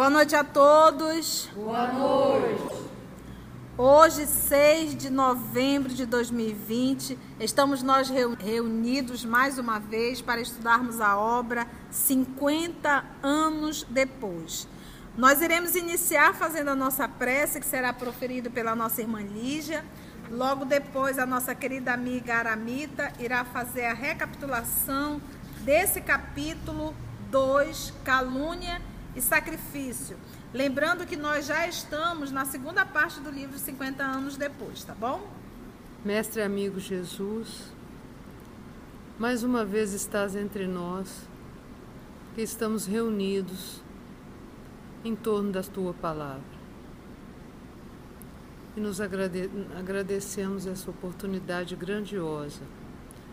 Boa noite a todos. Boa noite. Hoje, 6 de novembro de 2020, estamos nós reunidos mais uma vez para estudarmos a obra 50 anos depois. Nós iremos iniciar fazendo a nossa prece, que será proferida pela nossa irmã Lígia. Logo depois, a nossa querida amiga Aramita irá fazer a recapitulação desse capítulo 2, calúnia e sacrifício. Lembrando que nós já estamos na segunda parte do livro 50 anos depois, tá bom? Mestre amigo Jesus, mais uma vez estás entre nós, que estamos reunidos em torno da tua palavra. E nos agrade agradecemos essa oportunidade grandiosa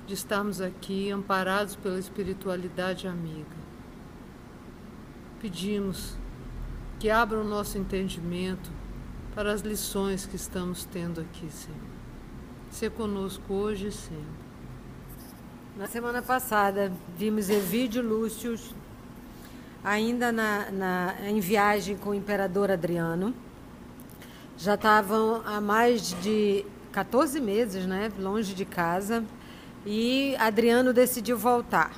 de estarmos aqui amparados pela espiritualidade amiga pedimos que abra o nosso entendimento para as lições que estamos tendo aqui, Senhor. Ser conosco hoje e sempre. Na semana passada, vimos Evídio Lúcio ainda na, na, em viagem com o imperador Adriano. Já estavam há mais de 14 meses, né, longe de casa, e Adriano decidiu voltar.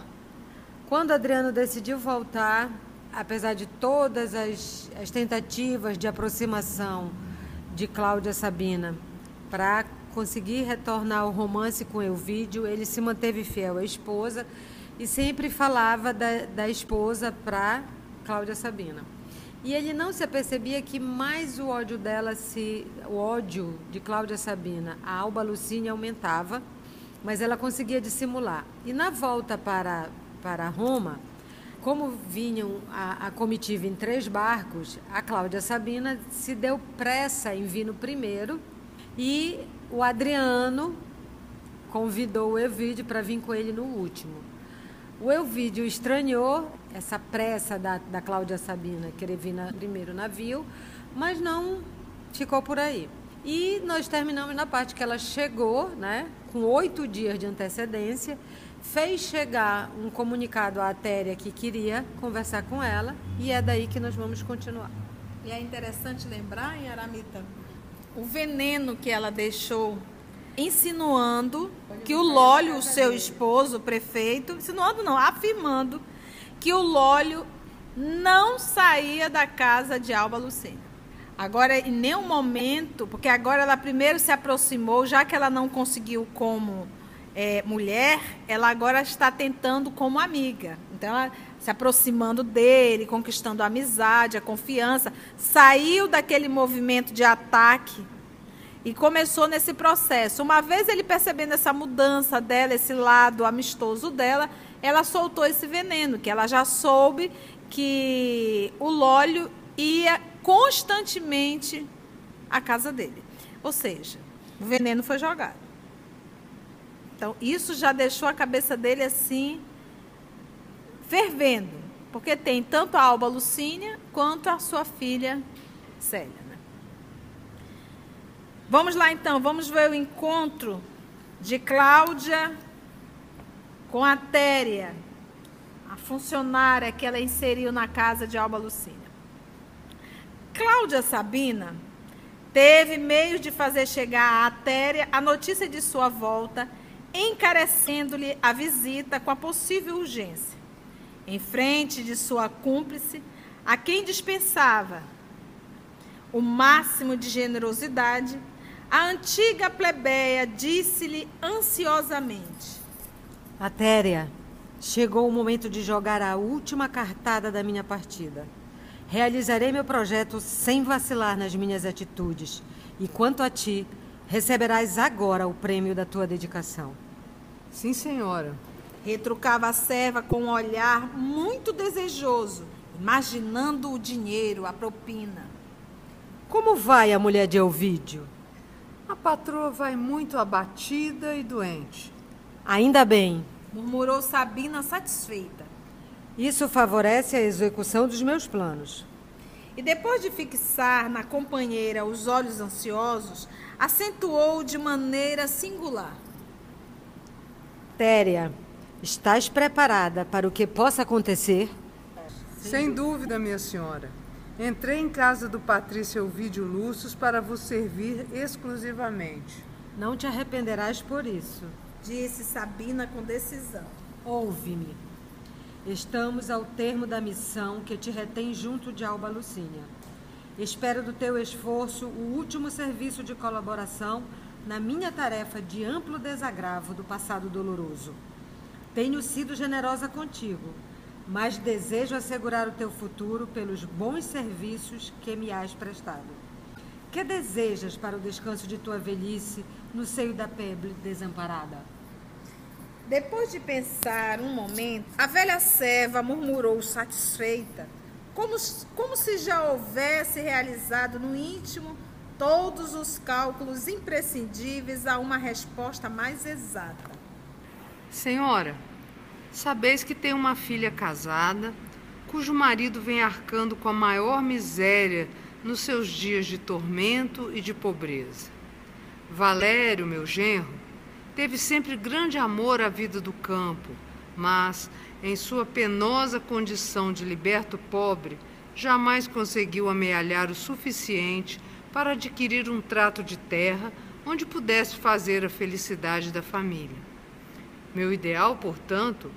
Quando Adriano decidiu voltar, apesar de todas as, as tentativas de aproximação de Cláudia Sabina para conseguir retornar ao romance com Elvídio, ele se manteve fiel à esposa e sempre falava da, da esposa para Cláudia Sabina. E ele não se apercebia que mais o ódio dela, se o ódio de Cláudia Sabina a Alba Lucínia aumentava, mas ela conseguia dissimular. E na volta para, para Roma, como vinham a, a, comitiva em três barcos, a Cláudia Sabina se deu pressa em vir no primeiro e o Adriano convidou o Elvídio para vir com ele no último. O Elvídio estranhou essa pressa da, da Cláudia Sabina querer vir no primeiro navio, mas não ficou por aí. E nós terminamos na parte que ela chegou, né, com oito dias de antecedência, fez chegar um comunicado à Atéria que queria conversar com ela e é daí que nós vamos continuar. E é interessante lembrar, em Aramita, o veneno que ela deixou insinuando que o Lólio, o seu esposo, o prefeito, insinuando não, afirmando que o Lólio não saía da casa de Alba Lucena. Agora, em nenhum momento, porque agora ela primeiro se aproximou, já que ela não conseguiu como é, mulher, ela agora está tentando como amiga. Então, ela se aproximando dele, conquistando a amizade, a confiança, saiu daquele movimento de ataque e começou nesse processo. Uma vez ele percebendo essa mudança dela, esse lado amistoso dela, ela soltou esse veneno, que ela já soube que o Lólio ia constantemente à casa dele. Ou seja, o veneno foi jogado. Então, isso já deixou a cabeça dele assim, fervendo. Porque tem tanto a Alba Lucínia quanto a sua filha Célia. Né? Vamos lá então, vamos ver o encontro de Cláudia com a Téria, a funcionária que ela inseriu na casa de Alba Lucínia. Cláudia Sabina teve meios de fazer chegar à Téria a notícia de sua volta encarecendo-lhe a visita com a possível urgência. Em frente de sua cúmplice, a quem dispensava o máximo de generosidade, a antiga plebeia disse-lhe ansiosamente: Atéria, chegou o momento de jogar a última cartada da minha partida. Realizarei meu projeto sem vacilar nas minhas atitudes. E quanto a ti, Receberás agora o prêmio da tua dedicação. Sim, senhora. Retrucava a serva com um olhar muito desejoso, imaginando o dinheiro, a propina. Como vai a mulher de Elvídio? A patroa vai muito abatida e doente. Ainda bem, murmurou Sabina satisfeita. Isso favorece a execução dos meus planos. E depois de fixar na companheira os olhos ansiosos, acentuou de maneira singular. Téria, estás preparada para o que possa acontecer? Sem dúvida, minha senhora. Entrei em casa do Patrício Ovídio Lúcius para vos servir exclusivamente. Não te arrependerás por isso, disse Sabina com decisão. Ouve-me. Estamos ao termo da missão que te retém junto de Alba Lucínia. Espero do teu esforço o último serviço de colaboração na minha tarefa de amplo desagravo do passado doloroso. Tenho sido generosa contigo, mas desejo assegurar o teu futuro pelos bons serviços que me has prestado. Que desejas para o descanso de tua velhice no seio da pebre desamparada? Depois de pensar um momento, a velha serva murmurou satisfeita, como, como se já houvesse realizado no íntimo todos os cálculos imprescindíveis a uma resposta mais exata. Senhora, sabeis que tem uma filha casada, cujo marido vem arcando com a maior miséria nos seus dias de tormento e de pobreza. Valério, meu genro, teve sempre grande amor à vida do campo, mas, em sua penosa condição de liberto pobre, jamais conseguiu amealhar o suficiente para adquirir um trato de terra onde pudesse fazer a felicidade da família. Meu ideal, portanto,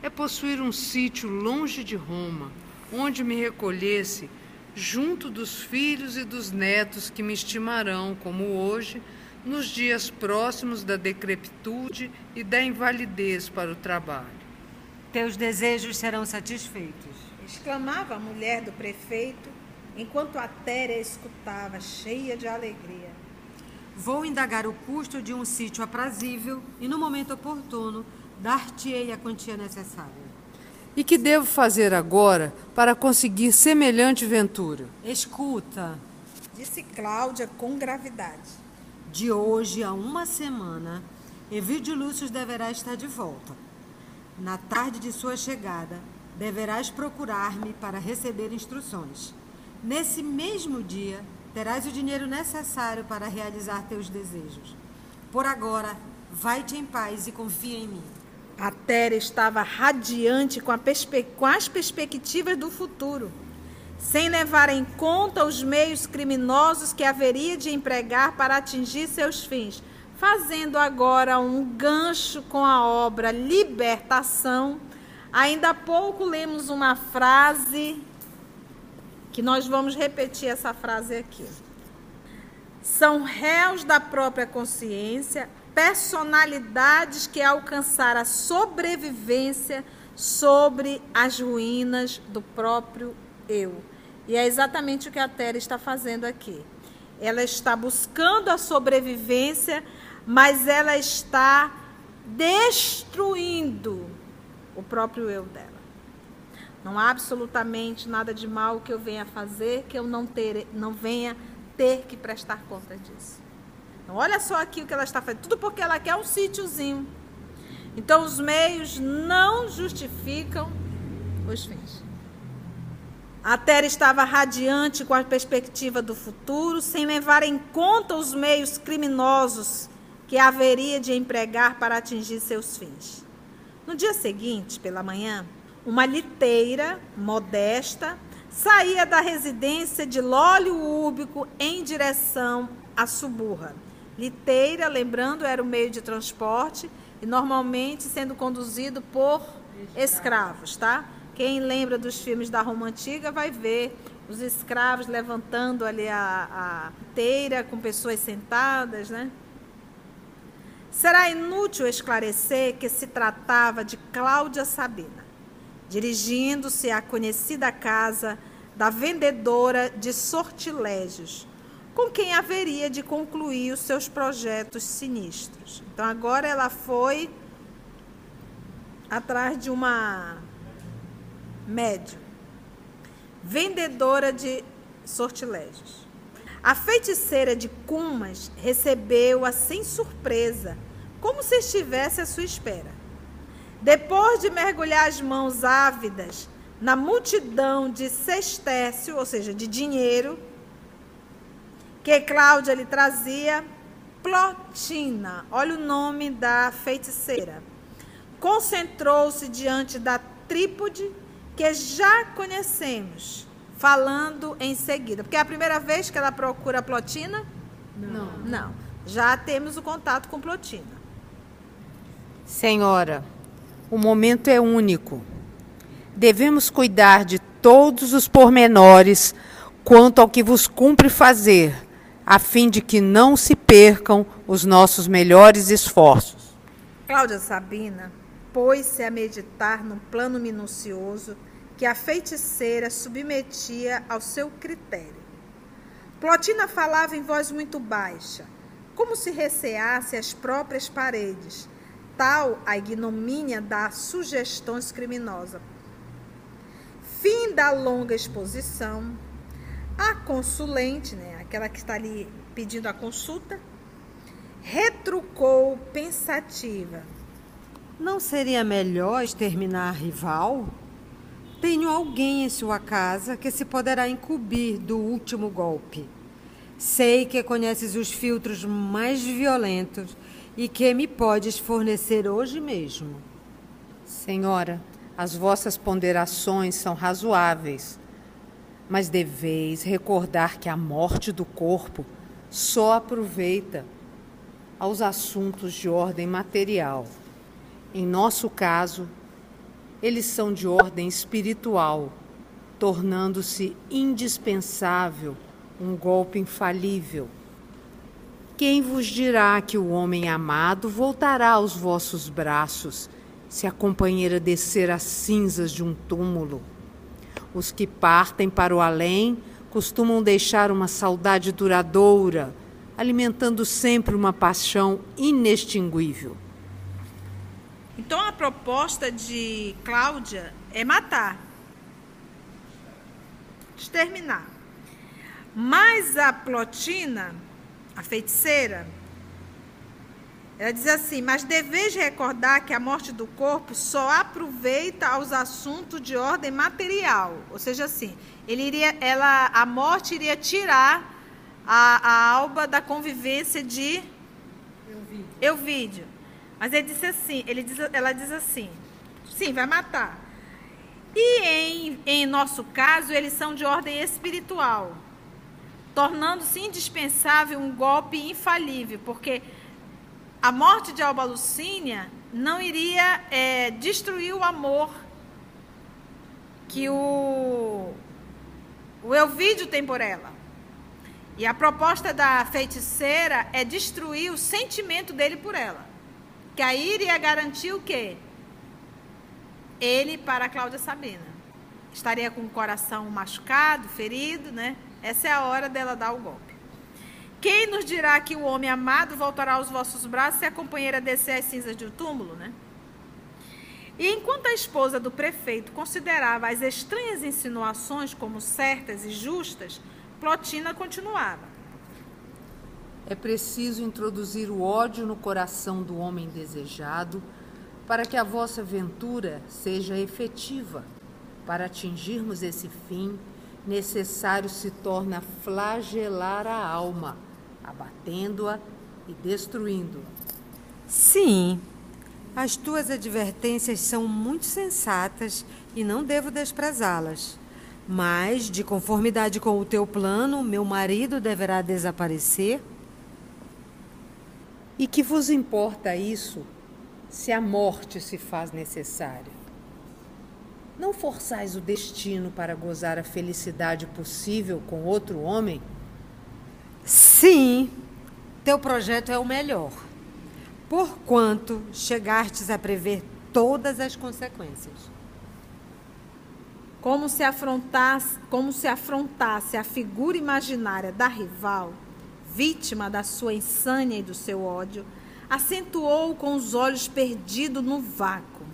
é possuir um sítio longe de Roma, onde me recolhesse junto dos filhos e dos netos que me estimarão, como hoje, nos dias próximos da decrepitude e da invalidez para o trabalho. Teus desejos serão satisfeitos, exclamava a mulher do prefeito, enquanto a Téria escutava, cheia de alegria. Vou indagar o custo de um sítio aprazível e, no momento oportuno, dar-te-ei a quantia necessária. E que devo fazer agora para conseguir semelhante ventura? Escuta, disse Cláudia com gravidade. De hoje a uma semana, Evídio Lúcio deverá estar de volta. Na tarde de sua chegada, deverás procurar-me para receber instruções. Nesse mesmo dia, terás o dinheiro necessário para realizar teus desejos. Por agora, vai-te em paz e confia em mim. A Terra estava radiante com, com, as perspectivas do futuro, sem levar em conta os meios criminosos que haveria de empregar para atingir seus fins, fazendo agora um gancho com a obra Libertação. Ainda há pouco lemos uma frase que nós vamos repetir essa frase aqui. São réus da própria consciência, personalidades que alcançaram a sobrevivência sobre as ruínas do próprio eu. E é exatamente o que a Terra está fazendo aqui. Ela está buscando a sobrevivência, mas ela está destruindo o próprio eu dela. Não há absolutamente nada de mal que eu venha fazer que eu não, ter, não venha ter que prestar conta disso. Então, olha só aqui o que ela está fazendo. Tudo porque ela quer um sítiozinho. Então, os meios não justificam os fins. A Terra estava radiante com a perspectiva do futuro, sem levar em conta os meios criminosos que haveria de empregar para atingir seus fins. No dia seguinte, pela manhã, uma liteira modesta saía da residência de Lólio Úbico em direção à Suburra. Liteira, lembrando, era o meio de transporte e normalmente sendo conduzido por escravos, tá? Quem lembra dos filmes da Roma Antiga vai ver os escravos levantando ali a, a teira com pessoas sentadas, né? Será inútil esclarecer que se tratava de Cláudia Sabina dirigindo-se à conhecida casa da vendedora de sortilégios, com quem haveria de concluir os seus projetos sinistros. Então agora ela foi atrás de uma médium, vendedora de sortilégios. A feiticeira de Cumas recebeu-a sem surpresa, como se estivesse à sua espera. Depois de mergulhar as mãos ávidas na multidão de sestércio, ou seja, de dinheiro, que Cláudia lhe trazia, Plotina, olha o nome da feiticeira, concentrou-se diante da trípode que já conhecemos, falando em seguida. Porque é a primeira vez que ela procura Plotina? Não. Não. Já temos o contato com Plotina. Senhora, o momento é único. Devemos cuidar de todos os pormenores quanto ao que vos cumpre fazer, a fim de que não se percam os nossos melhores esforços. Cláudia Sabina pôs-se a meditar num plano minucioso que a feiticeira submetia ao seu critério. Plotina falava em voz muito baixa, como se receasse as próprias paredes, tal a ignomínia das sugestões criminosas. Fim da longa exposição, a consulente, né, aquela que está ali pedindo a consulta, retrucou pensativa. Não seria melhor exterminar a rival? Tenho alguém em sua casa que se poderá incumbir do último golpe. Sei que conheces os filtros mais violentos e que me podes fornecer hoje mesmo. Senhora, as vossas ponderações são razoáveis, mas deveis recordar que a morte do corpo só aproveita aos assuntos de ordem material. Em nosso caso, eles são de ordem espiritual, tornando-se indispensável um golpe infalível. Quem vos dirá que o homem amado voltará aos vossos braços se a companheira descer as cinzas de um túmulo? Os que partem para o além costumam deixar uma saudade duradoura, alimentando sempre uma paixão inextinguível. Então a proposta de Cláudia é matar, exterminar. Mas a Plotina, a feiticeira, ela diz assim: Mas deveis recordar que a morte do corpo só aproveita aos assuntos de ordem material. Ou seja, assim, ele iria, ela, a morte iria tirar a, a alba da convivência de Euvídio. Mas ele disse assim, ele diz, ela diz assim, sim, vai matar. E em, em nosso caso, eles são de ordem espiritual, tornando-se indispensável um golpe infalível, porque a morte de Alba Lucínia não iria é, destruir o amor que o, o Elvídio tem por ela. E a proposta da feiticeira é destruir o sentimento dele por ela. Que aí iria garantir o quê? Ele para Cláudia Sabina. Estaria com o coração machucado, ferido, né? Essa é a hora dela dar o golpe. Quem nos dirá que o homem amado voltará aos vossos braços se a companheira descer as cinzas de um túmulo, né? E enquanto a esposa do prefeito considerava as estranhas insinuações como certas e justas, Plotina continuava. É preciso introduzir o ódio no coração do homem desejado para que a vossa ventura seja efetiva. Para atingirmos esse fim, necessário se torna flagelar a alma, abatendo-a e destruindo-a. Sim, as tuas advertências são muito sensatas e não devo desprezá-las. Mas, de conformidade com o teu plano, meu marido deverá desaparecer e que vos importa isso se a morte se faz necessária? Não forçais o destino para gozar a felicidade possível com outro homem? Sim, teu projeto é o melhor. Porquanto chegastes a prever todas as consequências. Como se afrontasse, como se afrontasse a figura imaginária da rival, vítima da sua insânia e do seu ódio, acentuou com os olhos perdidos no vácuo.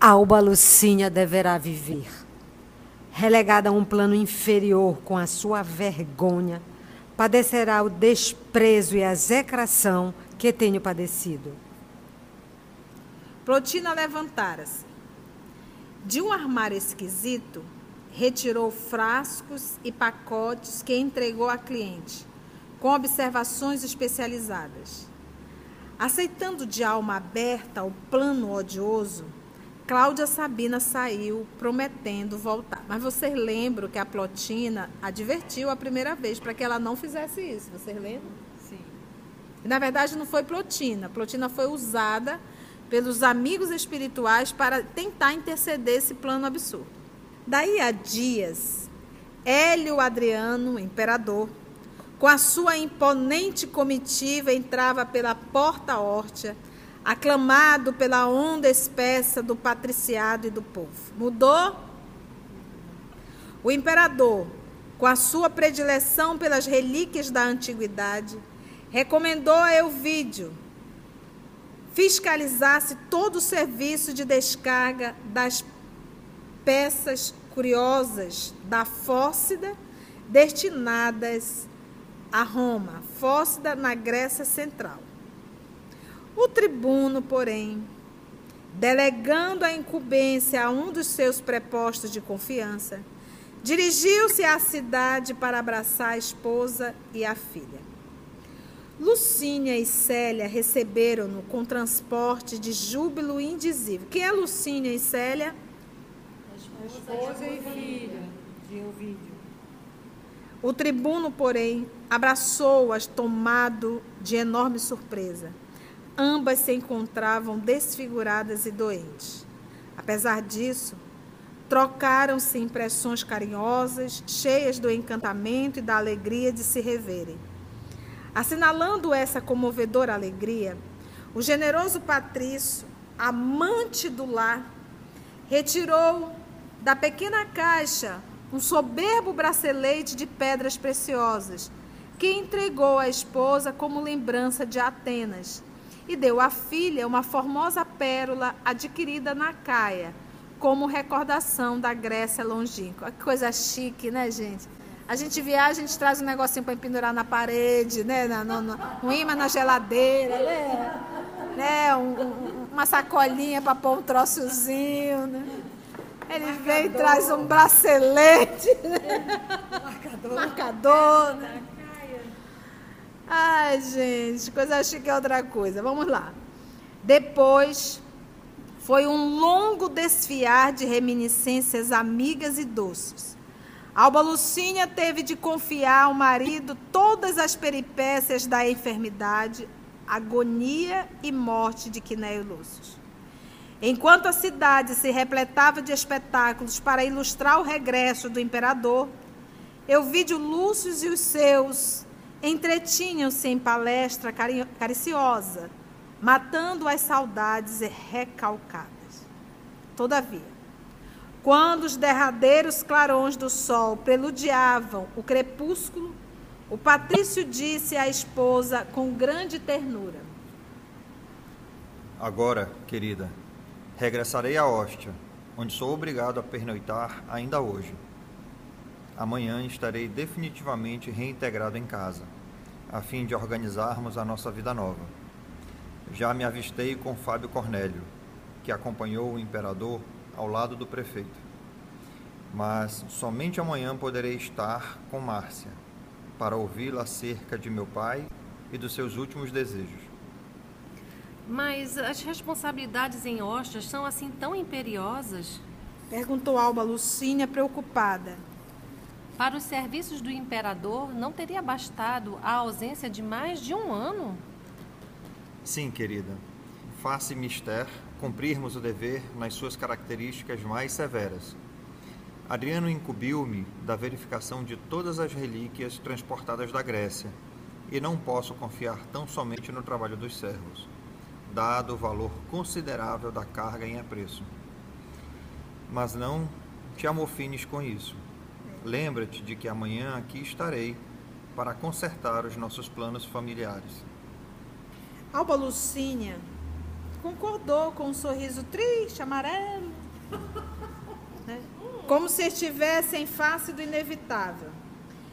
Alba Lucínia deverá viver. Relegada a um plano inferior com a sua vergonha, padecerá o desprezo e a execração que tenho padecido. Plotina levantara-se. De um armário esquisito, retirou frascos e pacotes que entregou à cliente com observações especializadas. Aceitando de alma aberta o plano odioso, Cláudia Sabina saiu prometendo voltar. Mas vocês lembram que a Plotina advertiu a primeira vez para que ela não fizesse isso. Vocês lembram? Sim. Na verdade, não foi Plotina. Plotina foi usada pelos amigos espirituais para tentar interceder esse plano absurdo. Daí a dias, Hélio Adriano, imperador, com a sua imponente comitiva, entrava pela porta órtea aclamado pela onda espessa do patriciado e do povo. Mudou? O imperador, com a sua predileção pelas relíquias da antiguidade, recomendou a Elvídio fiscalizasse todo o serviço de descarga das peças curiosas da Fócida destinadas a Roma, Fócida na Grécia Central. O tribuno, porém, delegando a incumbência a um dos seus prepostos de confiança, dirigiu-se à cidade para abraçar a esposa e a filha. Lucínia e Célia receberam-no com transporte de júbilo indizível. Quem é Lucínia e Célia? Esposa e filha de Ovídio. O tribuno, porém, abraçou-as tomado de enorme surpresa ambas se encontravam desfiguradas e doentes. Apesar disso, trocaram-se impressões carinhosas, cheias do encantamento e da alegria de se reverem. Assinalando essa comovedora alegria, o generoso Patrício, amante do lar, retirou da pequena caixa um soberbo bracelete de pedras preciosas, que entregou à esposa como lembrança de Atenas, e deu à filha uma formosa pérola adquirida na Caia, como recordação da Grécia longínqua. Que coisa chique, né, gente? A gente viaja, a gente traz um negocinho para pendurar na parede, né? No, no, um imã na geladeira, né? né? Um, um, uma sacolinha para pôr um troçozinho, né? Ele Marcador. vem e traz um bracelete, né? Marcador. Marcador, né? Ai, gente, coisa chique é outra coisa. Vamos lá. Depois foi um longo desfiar de reminiscências amigas e doces. Alba Lucínia teve de confiar ao marido todas as peripécias da enfermidade, agonia e morte de Quinéio Lúcio. Enquanto a cidade se repletava de espetáculos para ilustrar o regresso do imperador, Euvídio Lúcio e os seus entretinham-se em palestra cariciosa, matando as saudades recalcadas. Todavia, quando os derradeiros clarões do sol preludiavam o crepúsculo, o patrício disse à esposa com grande ternura: Agora, querida, regressarei à Hóstia, onde sou obrigado a pernoitar ainda hoje amanhã estarei definitivamente reintegrado em casa, a fim de organizarmos a nossa vida nova. Já me avistei com Fábio Cornélio, que acompanhou o imperador ao lado do prefeito. Mas somente amanhã poderei estar com Márcia, para ouvi-la acerca de meu pai e dos seus últimos desejos. Mas as responsabilidades em Ostras são assim tão imperiosas? Perguntou Alba Lucínia, preocupada. Para os serviços do imperador, não teria bastado a ausência de mais de um ano? Sim, querida. Faça mister cumprirmos o dever nas suas características mais severas. Adriano incumbiu-me da verificação de todas as relíquias transportadas da Grécia, e não posso confiar tão somente no trabalho dos servos, dado o valor considerável da carga em apreço. Mas não te amofines com isso Lembra-te de que amanhã aqui estarei para consertar os nossos planos familiares. Alba Lucínia concordou com um sorriso triste, amarelo, né? como se estivesse em face do inevitável.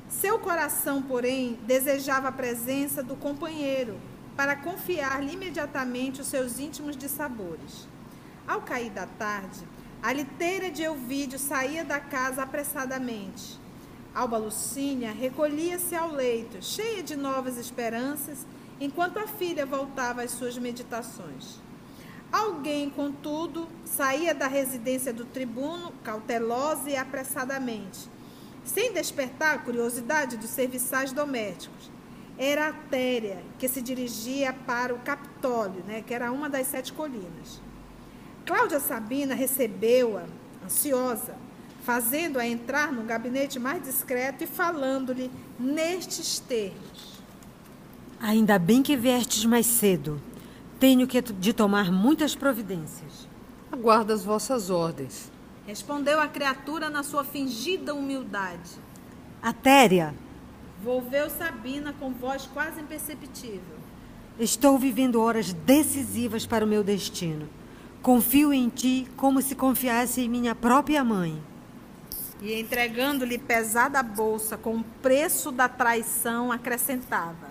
Seu coração, porém, desejava a presença do companheiro para confiar-lhe imediatamente os seus íntimos dissabores. Ao cair da tarde, a liteira de Elvídio saía da casa apressadamente. Alba Lucínia recolhia-se ao leito, cheia de novas esperanças, enquanto a filha voltava às suas meditações. Alguém, contudo, saía da residência do tribuno cautelosa e apressadamente, sem despertar a curiosidade dos serviçais domésticos. Era a Téria, que se dirigia para o Capitólio, né, que era uma das sete colinas. Cláudia Sabina recebeu-a, ansiosa, fazendo-a entrar no gabinete mais discreto e falando-lhe nestes termos. Ainda bem que viestes mais cedo. Tenho que de tomar muitas providências. Aguardo as vossas ordens. Respondeu a criatura na sua fingida humildade. Atéria, Volveu Sabina com voz quase imperceptível. estou vivendo horas decisivas para o meu destino. Confio em ti como se confiasse em minha própria mãe. E entregando-lhe pesada bolsa com o preço da traição, acrescentava: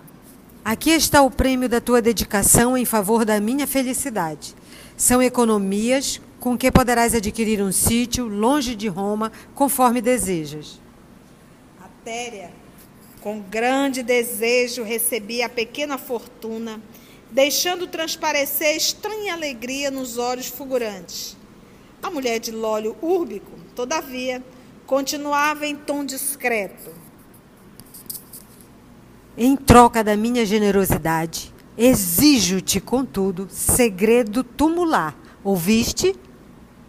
Aqui está o prêmio da tua dedicação em favor da minha felicidade. São economias com que poderás adquirir um sítio longe de Roma, conforme desejas. Atéria, com grande desejo, recebia a pequena fortuna, deixando transparecer estranha alegria nos olhos fulgurantes. A mulher de Lólio Úrbico, todavia, continuava em tom discreto. Em troca da minha generosidade, exijo-te, contudo, segredo tumular. Ouviste?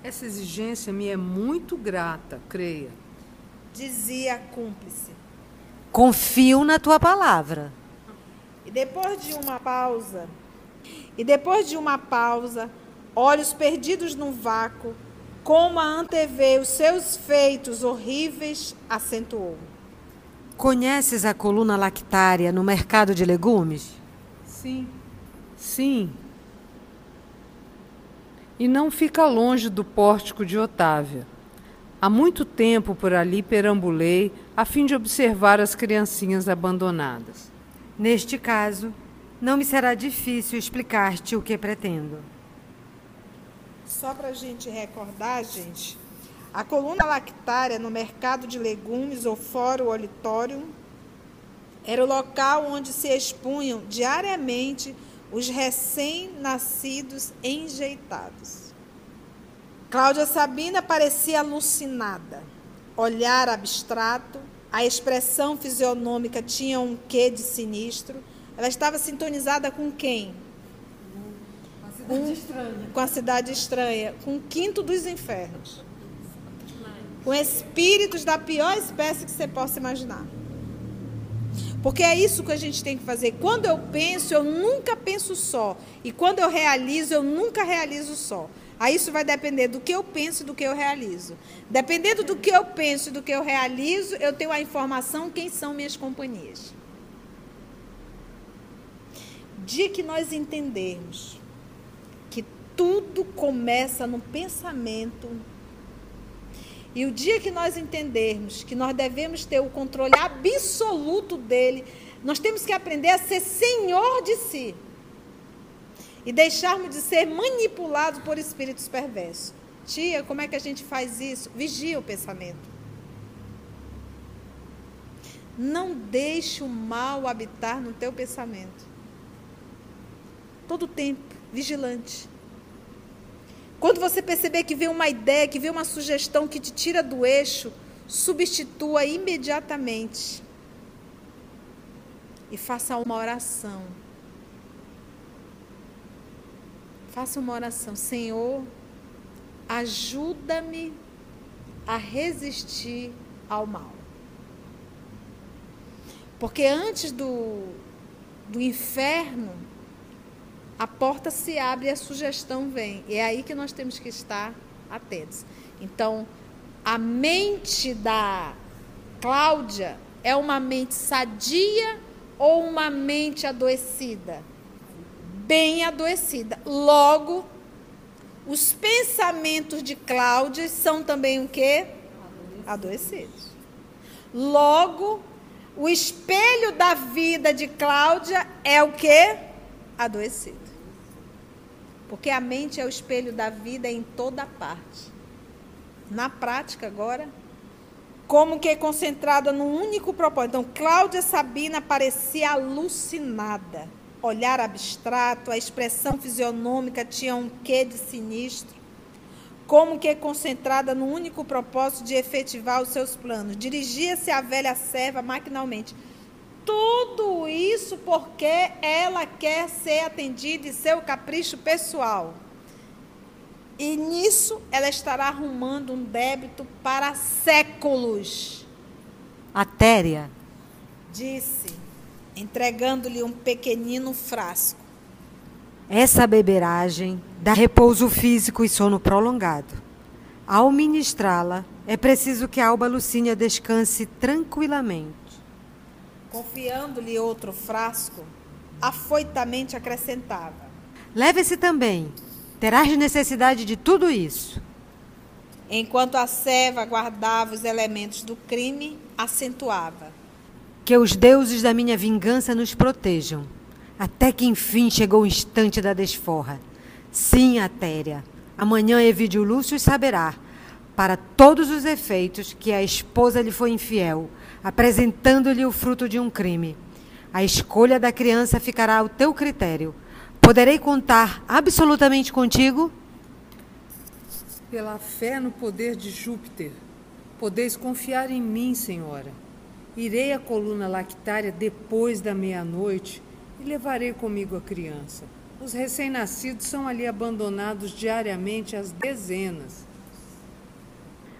Essa exigência me é muito grata, creia. Dizia a cúmplice. Confio na tua palavra. E depois de uma pausa, e depois de uma pausa, olhos perdidos no vácuo, como a antevê os seus feitos horríveis, acentuou. Conheces a coluna lactária no mercado de legumes? Sim. Sim. E não fica longe do pórtico de Otávia. Há muito tempo por ali perambulei a fim de observar as criancinhas abandonadas. Neste caso, não me será difícil explicar-te o que pretendo. Só para a gente recordar, gente, a coluna lactária no mercado de legumes ou fórum auditório era o local onde se expunham diariamente os recém-nascidos enjeitados. Cláudia Sabina parecia alucinada. Olhar abstrato, a expressão fisionômica tinha um quê de sinistro. Ela estava sintonizada com quem? Com, com a cidade estranha, com o quinto dos infernos. Com espíritos da pior espécie que você possa imaginar. Porque é isso que a gente tem que fazer. Quando eu penso, eu nunca penso só. E quando eu realizo, eu nunca realizo só. Aí isso vai depender do que eu penso e do que eu realizo. Dependendo do que eu penso e do que eu realizo, eu tenho a informação quem são minhas companhias. Dia que nós entendermos que tudo começa no pensamento, e o dia que nós entendermos que nós devemos ter o controle absoluto dele, nós temos que aprender a ser senhor de si e deixarmos de ser manipulados por espíritos perversos. Tia, como é que a gente faz isso? Vigia o pensamento. Não deixe o mal habitar no teu pensamento. Todo tempo, vigilante. Quando você perceber que vem uma ideia, que vem uma sugestão que te tira do eixo, substitua imediatamente. E faça uma oração. Faça uma oração. Senhor, ajuda-me a resistir ao mal. Porque antes do, do inferno, a porta se abre e a sugestão vem. E é aí que nós temos que estar atentos. Então, a mente da Cláudia é uma mente sadia ou uma mente adoecida? Bem adoecida. Logo, os pensamentos de Cláudia são também o quê? Adoecidos. Logo, o espelho da vida de Cláudia é o quê? Adoecido. Porque a mente é o espelho da vida em toda parte. Na prática, agora, como que concentrada num único propósito. Então, Cláudia Sabina parecia alucinada. Olhar abstrato, a expressão fisionômica tinha um quê de sinistro, como que concentrada no único propósito de efetivar os seus planos. Dirigia-se à velha serva maquinalmente. Tudo isso porque ela quer ser atendida e seu capricho pessoal. E nisso ela estará arrumando um débito para séculos. Atéria, Disse, entregando-lhe um pequenino frasco. essa beberagem dá repouso físico e sono prolongado. Ao ministrá-la, é preciso que a alba Lucínia descanse tranquilamente. Confiando-lhe outro frasco, afoitamente acrescentava. Leve-se também. Terás necessidade de tudo isso. Enquanto a serva guardava os elementos do crime, acentuava. Que os deuses da minha vingança nos protejam. Até que enfim chegou o instante da desforra. Sim, Atéria. Amanhã Evídio Lúcio saberá, para todos os efeitos, que a esposa lhe foi infiel, apresentando-lhe o fruto de um crime. A escolha da criança ficará ao teu critério. Poderei contar absolutamente contigo? Pela fé no poder de Júpiter, podeis confiar em mim, senhora. Irei à coluna lactária depois da meia-noite e levarei comigo a criança. Os recém-nascidos são ali abandonados diariamente às dezenas.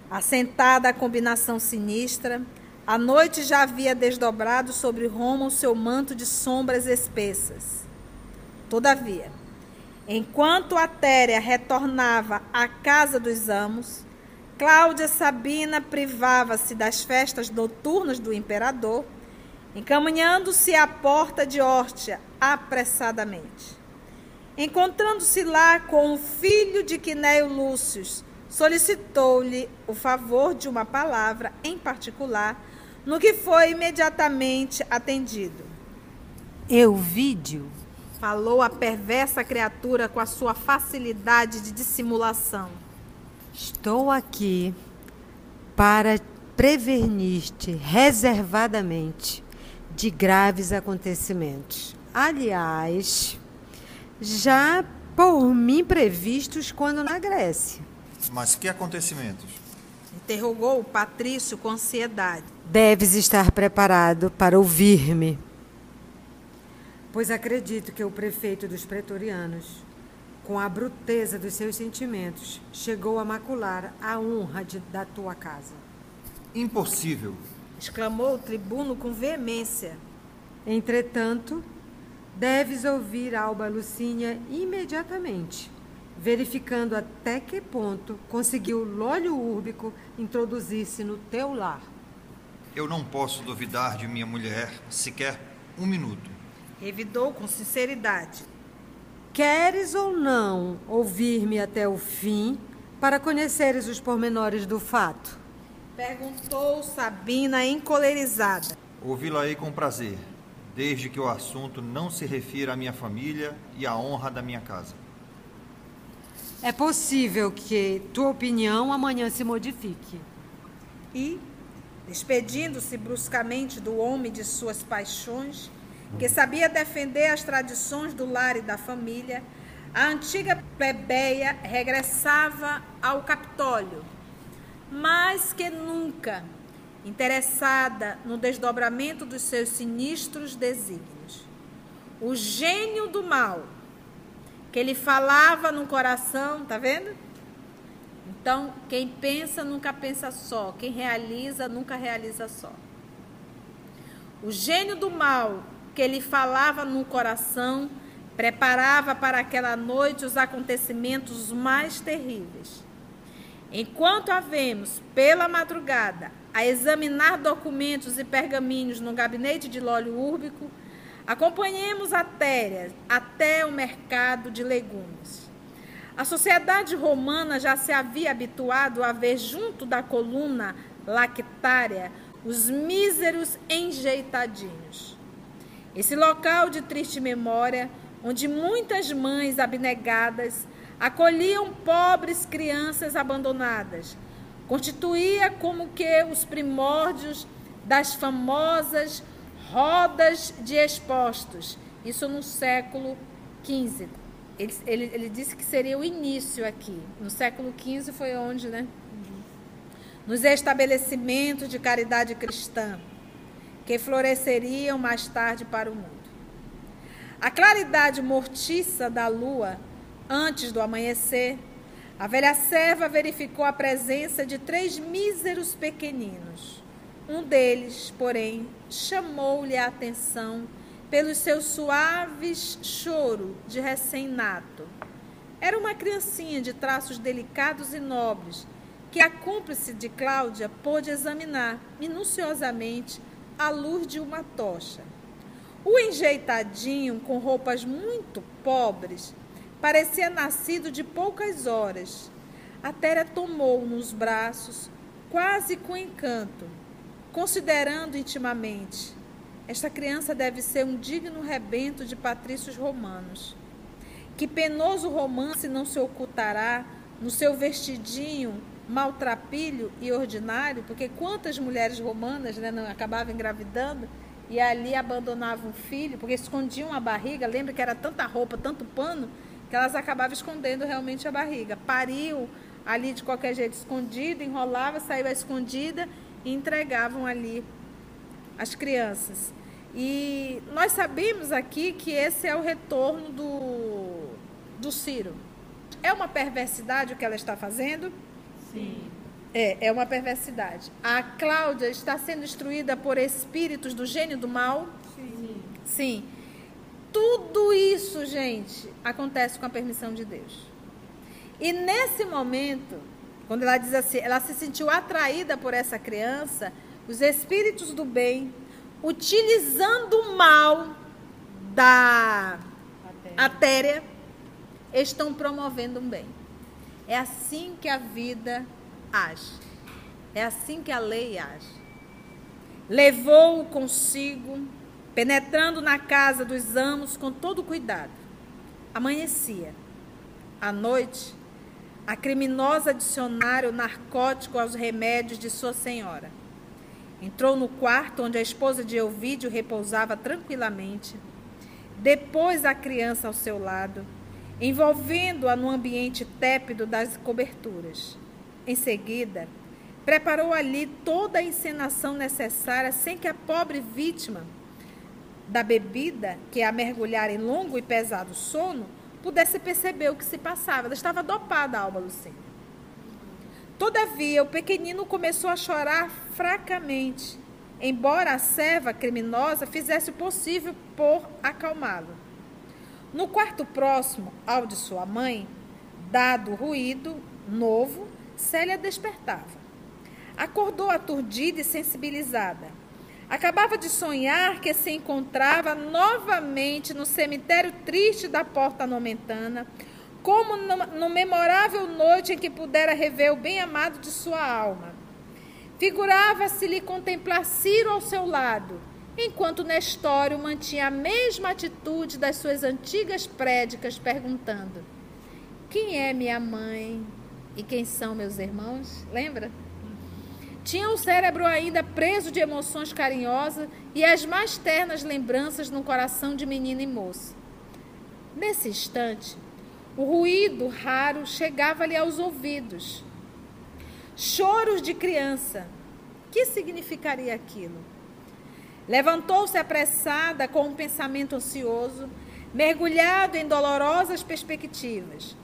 Assentada a combinação sinistra, a noite já havia desdobrado sobre Roma o seu manto de sombras espessas. Todavia, enquanto Atéria retornava à casa dos amos, Cláudia Sabina privava-se das festas noturnas do imperador, encaminhando-se à porta de Órtia apressadamente. Encontrando-se lá com o filho de Quinéio Lúcio, solicitou-lhe o favor de uma palavra em particular, no que foi imediatamente atendido. Euvídio, Falou a perversa criatura com a sua facilidade de dissimulação. Estou aqui para prevenir-te reservadamente de graves acontecimentos. Aliás, já por mim previstos quando na Grécia. Mas que acontecimentos? Interrogou o Patrício com ansiedade. Deves estar preparado para ouvir-me. Pois acredito que o prefeito dos pretorianos, com a bruteza dos seus sentimentos, chegou a macular a honra de- da tua casa. Impossível. Exclamou o tribuno com veemência. Entretanto, deves ouvir Alba Lucínia imediatamente, verificando até que ponto conseguiu Lólio Úrbico introduzir-se no teu lar. Eu não posso duvidar de minha mulher sequer um minuto. Revidou com sinceridade. Queres ou não ouvir-me até o fim para conheceres os pormenores do fato? Perguntou Sabina encolerizada. Ouvi-la-ei com prazer, desde que o assunto não se refira à minha família e à honra da minha casa. É possível que tua opinião amanhã se modifique. E, despedindo-se bruscamente do homem de suas paixões, que sabia defender as tradições do lar e da família, a antiga plebeia regressava ao Capitólio, mais que nunca interessada no desdobramento dos seus sinistros desígnios. O gênio do mal, que ele falava no coração, tá vendo? Então, quem pensa nunca pensa só, quem realiza nunca realiza só. O gênio do mal que ele falava no coração preparava para aquela noite os acontecimentos mais terríveis. Enquanto havemos, pela madrugada, a examinar documentos e pergaminhos no gabinete de Lólio Úrbico, acompanhemos a Téria até o mercado de legumes. A sociedade romana já se havia habituado a ver junto da coluna lactária os míseros enjeitadinhos. Esse local de triste memória, onde muitas mães abnegadas acolhiam pobres crianças abandonadas, constituía como que os primórdios das famosas rodas de expostos Isso no século XV. Ele, ele, ele disse que seria o início aqui. No século XV foi onde, né? Nos estabelecimentos de caridade cristã, que floresceriam mais tarde para o mundo. A claridade mortiça da lua, antes do amanhecer, a velha serva verificou a presença de três míseros pequeninos. Um deles, porém, chamou-lhe a atenção pelos seus suaves choro de recém-nato. Era uma criancinha de traços delicados e nobres, que a cúmplice de Cláudia pôde examinar minuciosamente à luz de uma tocha. O enjeitadinho, com roupas muito pobres, parecia nascido de poucas horas. A Téria tomou nos braços, quase com encanto, considerando intimamente: esta criança deve ser um digno rebento de patrícios romanos. Que penoso romance não se ocultará no seu vestidinho maltrapilho e ordinário, porque quantas mulheres romanas né, não acabavam engravidando e ali abandonavam o filho, porque escondiam a barriga, lembra que era tanta roupa, tanto pano, que elas acabavam escondendo realmente a barriga. Pariu ali de qualquer jeito escondido, enrolava, saiu a escondida e entregavam ali as crianças. E nós sabemos aqui que esse é o retorno do, do Ciro. É uma perversidade o que ela está fazendo? Sim. É, é uma perversidade. A Cláudia está sendo instruída por espíritos do gênio do mal? Sim. Sim. Tudo isso, gente, acontece com a permissão de Deus. E nesse momento, quando ela diz assim, ela se sentiu atraída por essa criança, os espíritos do bem, utilizando o mal da artéria, estão promovendo um bem. É assim que a vida age. É assim que a lei age. Levou-o consigo, penetrando na casa dos amos com todo cuidado. Amanhecia. À noite, a criminosa adicionara o narcótico aos remédios de sua senhora. Entrou no quarto onde a esposa de Elvídio repousava tranquilamente. Depois a criança ao seu lado, envolvendo-a no ambiente tépido das coberturas. Em seguida, preparou ali toda a encenação necessária sem que a pobre vítima da bebida, que a mergulhar em longo e pesado sono, pudesse perceber o que se passava. Ela estava dopada, Alba Lucina. Todavia, o pequenino começou a chorar fracamente, embora a serva criminosa fizesse o possível por acalmá-lo. No quarto próximo ao de sua mãe, dado o ruído novo, Célia despertava. Acordou aturdida e sensibilizada. Acabava de sonhar que se encontrava novamente no cemitério triste da Porta Nomentana, como no memorável noite em que pudera rever o bem-amado de sua alma. Figurava-se-lhe contemplar Ciro ao seu lado, enquanto Nestório mantinha a mesma atitude das suas antigas prédicas, perguntando: Quem é minha mãe e quem são meus irmãos? Lembra? Tinha o cérebro ainda preso de emoções carinhosas e as mais ternas lembranças no coração de menina e moça. Nesse instante, o ruído raro chegava-lhe aos ouvidos. Choros de criança. Que significaria aquilo? Levantou-se apressada com um pensamento ansioso, mergulhado em dolorosas perspectivas.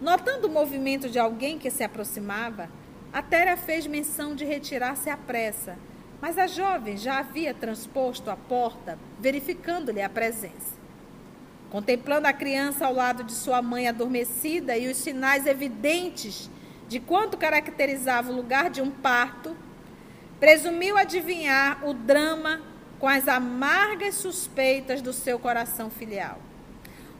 Notando o movimento de alguém que se aproximava, a Téria fez menção de retirar-se à pressa, mas a jovem já havia transposto a porta, verificando-lhe a presença. Contemplando a criança ao lado de sua mãe adormecida e os sinais evidentes de quanto caracterizava o lugar de um parto, presumiu adivinhar o drama com as amargas suspeitas do seu coração filial.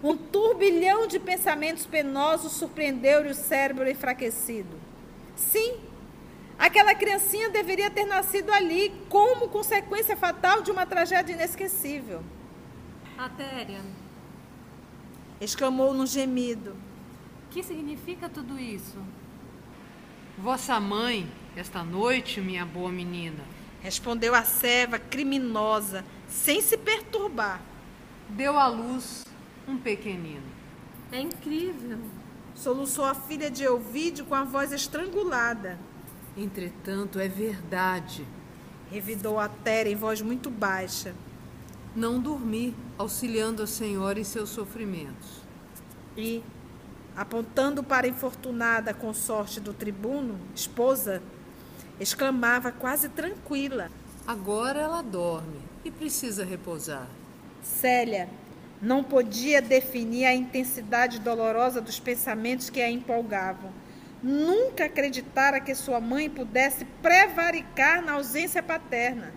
Um turbilhão de pensamentos penosos surpreendeu-lhe o cérebro enfraquecido. Sim, aquela criancinha deveria ter nascido ali como consequência fatal de uma tragédia inesquecível. Atéria, exclamou num gemido. que significa tudo isso? Vossa mãe, esta noite, minha boa menina, Respondeu a serva criminosa, sem se perturbar. deu à luz um pequenino. É incrível. Soluçou a filha de Elvídio com a voz estrangulada. Entretanto, é verdade. Revidou a Tera em voz muito baixa. Não dormi, auxiliando a senhora em seus sofrimentos. E, apontando para a infortunada consorte do tribuno, esposa, exclamava quase tranquila: Agora ela dorme e precisa repousar. Célia não podia definir a intensidade dolorosa dos pensamentos que a empolgavam. Nunca acreditara que sua mãe pudesse prevaricar na ausência paterna.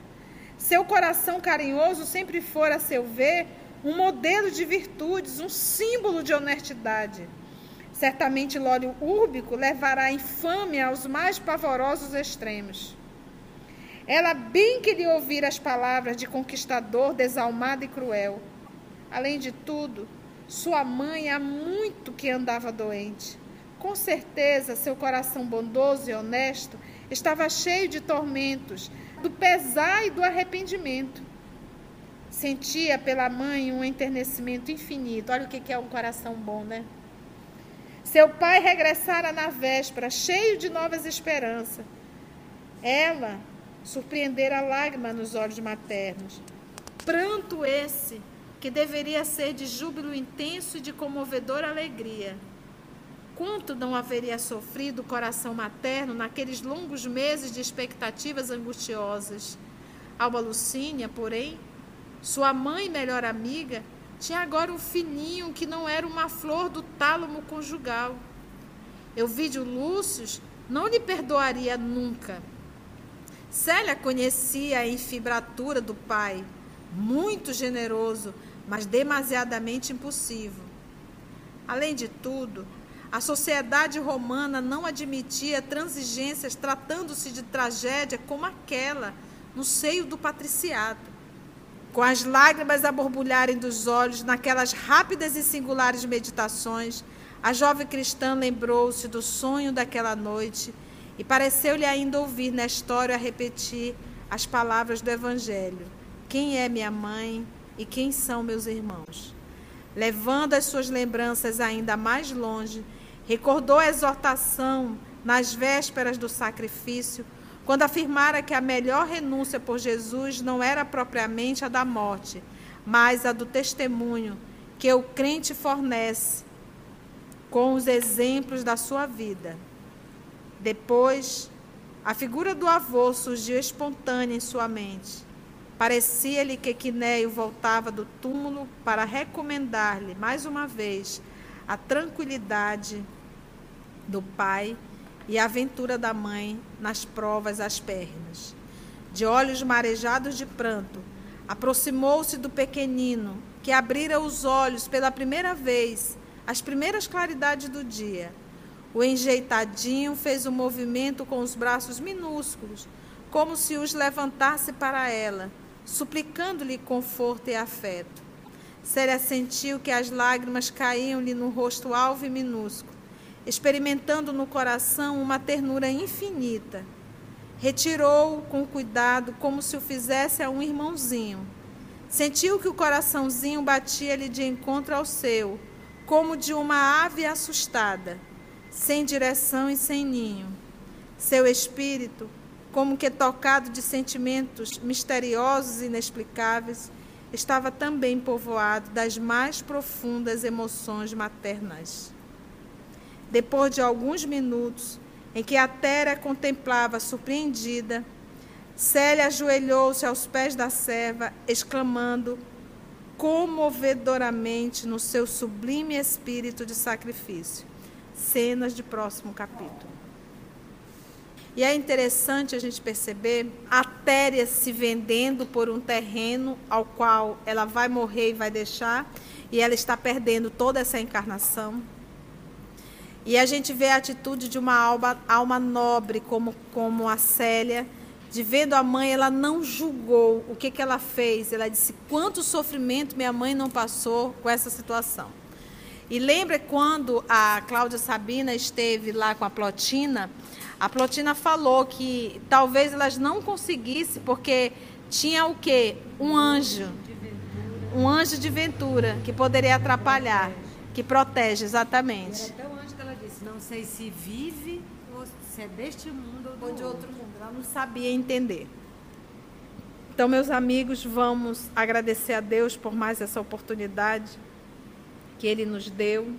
Seu coração carinhoso sempre fora, a seu ver, um modelo de virtudes, um símbolo de honestidade. Certamente Lólio Úrbico levará a infâmia aos mais pavorosos extremos. Ela bem que lhe ouvira as palavras de conquistador desalmado e cruel. Além de tudo, sua mãe há muito que andava doente. Com certeza, seu coração bondoso e honesto estava cheio de tormentos, do pesar e do arrependimento. Sentia pela mãe um enternecimento infinito. Olha o que é um coração bom, né? Seu pai regressara na véspera, cheio de novas esperanças. Ela surpreendera a lágrima nos olhos maternos. Pranto esse que deveria ser de júbilo intenso e de comovedora alegria. Quanto não haveria sofrido o coração materno naqueles longos meses de expectativas angustiosas? Alba Lucínia, porém, sua mãe melhor amiga, tinha agora um filhinho que não era uma flor do tálamo conjugal. Euvídio Lúcio não lhe perdoaria nunca. Célia conhecia a infibratura do pai, muito generoso, mas demasiadamente impossível. Além de tudo, a sociedade romana não admitia transigências tratando-se de tragédia como aquela no seio do patriciado. Com as lágrimas a borbulharem dos olhos naquelas rápidas e singulares meditações, a jovem cristã lembrou-se do sonho daquela noite e pareceu-lhe ainda ouvir na história repetir as palavras do Evangelho: Quem é minha mãe? e quem são meus irmãos. Levando as suas lembranças ainda mais longe, recordou a exortação nas vésperas do sacrifício, quando afirmara que a melhor renúncia por Jesus não era propriamente a da morte, mas a do testemunho que o crente fornece com os exemplos da sua vida. Depois, a figura do avô surgiu espontânea em sua mente. Parecia-lhe que Quinéio voltava do túmulo para recomendar-lhe, mais uma vez, a tranquilidade do pai e a aventura da mãe nas provas aspérrimas. De olhos marejados de pranto, aproximou-se do pequenino, que abrira os olhos pela primeira vez, as primeiras claridades do dia. O enjeitadinho fez um movimento com os braços minúsculos, como se os levantasse para ela suplicando-lhe conforto e afeto. Célia sentiu que as lágrimas caíam-lhe no rosto alvo e minúsculo, experimentando no coração uma ternura infinita. Retirou-o com cuidado, como se o fizesse a um irmãozinho. Sentiu que o coraçãozinho batia-lhe de encontro ao seu, como de uma ave assustada, sem direção e sem ninho. Seu espírito como que tocado de sentimentos misteriosos e inexplicáveis, estava também povoado das mais profundas emoções maternas. Depois de alguns minutos, em que a Téria contemplava surpreendida, Célia ajoelhou-se aos pés da serva, exclamando comovedoramente no seu sublime espírito de sacrifício. Cenas de próximo capítulo. E é interessante a gente perceber a Téria se vendendo por um terreno ao qual ela vai morrer e vai deixar, e ela está perdendo toda essa encarnação. E a gente vê a atitude de uma alma, alma nobre como, como a Célia, de vendo a mãe, ela não julgou o que, que ela fez. Ela disse: quanto sofrimento minha mãe não passou com essa situação. E lembra quando a Cláudia Sabina esteve lá com a Plotina, a Plotina falou que talvez elas não conseguissem, porque tinha o quê? Um anjo. um anjo de ventura que poderia atrapalhar, que protege, exatamente. Não sei se vive ou se é deste mundo ou, ou de outro mundo. Ela não sabia entender. Então, meus amigos, vamos agradecer a Deus por mais essa oportunidade que Ele nos deu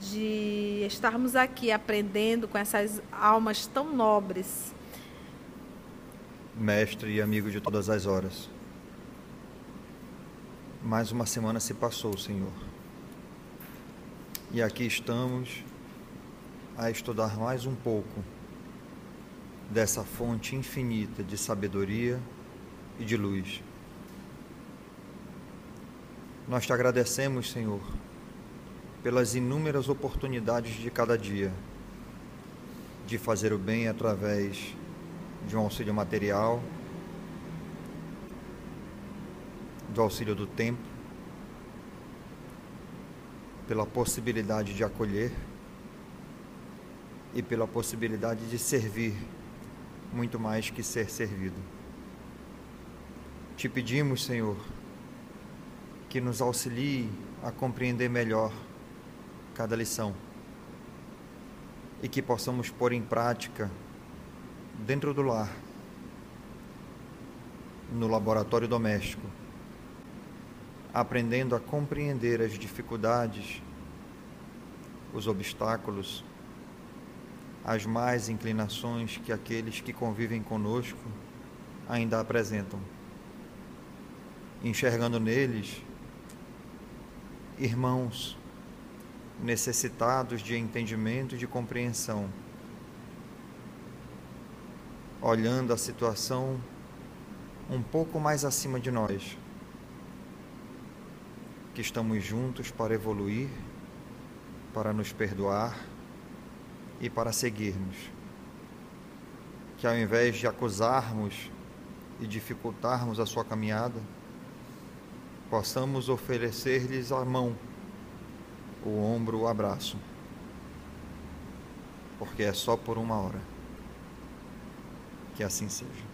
de estarmos aqui aprendendo com essas almas tão nobres. Mestre e amigo de todas as horas. Mais uma semana se passou, Senhor. E aqui estamos a estudar mais um pouco dessa fonte infinita de sabedoria e de luz. Nós te agradecemos, Senhor, pelas inúmeras oportunidades de cada dia de fazer o bem através de um auxílio material, do auxílio do tempo, pela possibilidade de acolher e pela possibilidade de servir muito mais que ser servido. Te pedimos, Senhor, que nos auxilie a compreender melhor cada lição e que possamos pôr em prática dentro do lar, no laboratório doméstico, aprendendo a compreender as dificuldades, os obstáculos, as más inclinações que aqueles que convivem conosco ainda apresentam. Enxergando neles irmãos necessitados de entendimento e de compreensão, olhando a situação um pouco mais acima de nós, que estamos juntos para evoluir, para nos perdoar e para seguirmos. Que ao invés de acusarmos e dificultarmos a sua caminhada, possamos oferecer-lhes a mão, o ombro, o abraço, porque é só por uma hora. Que assim seja.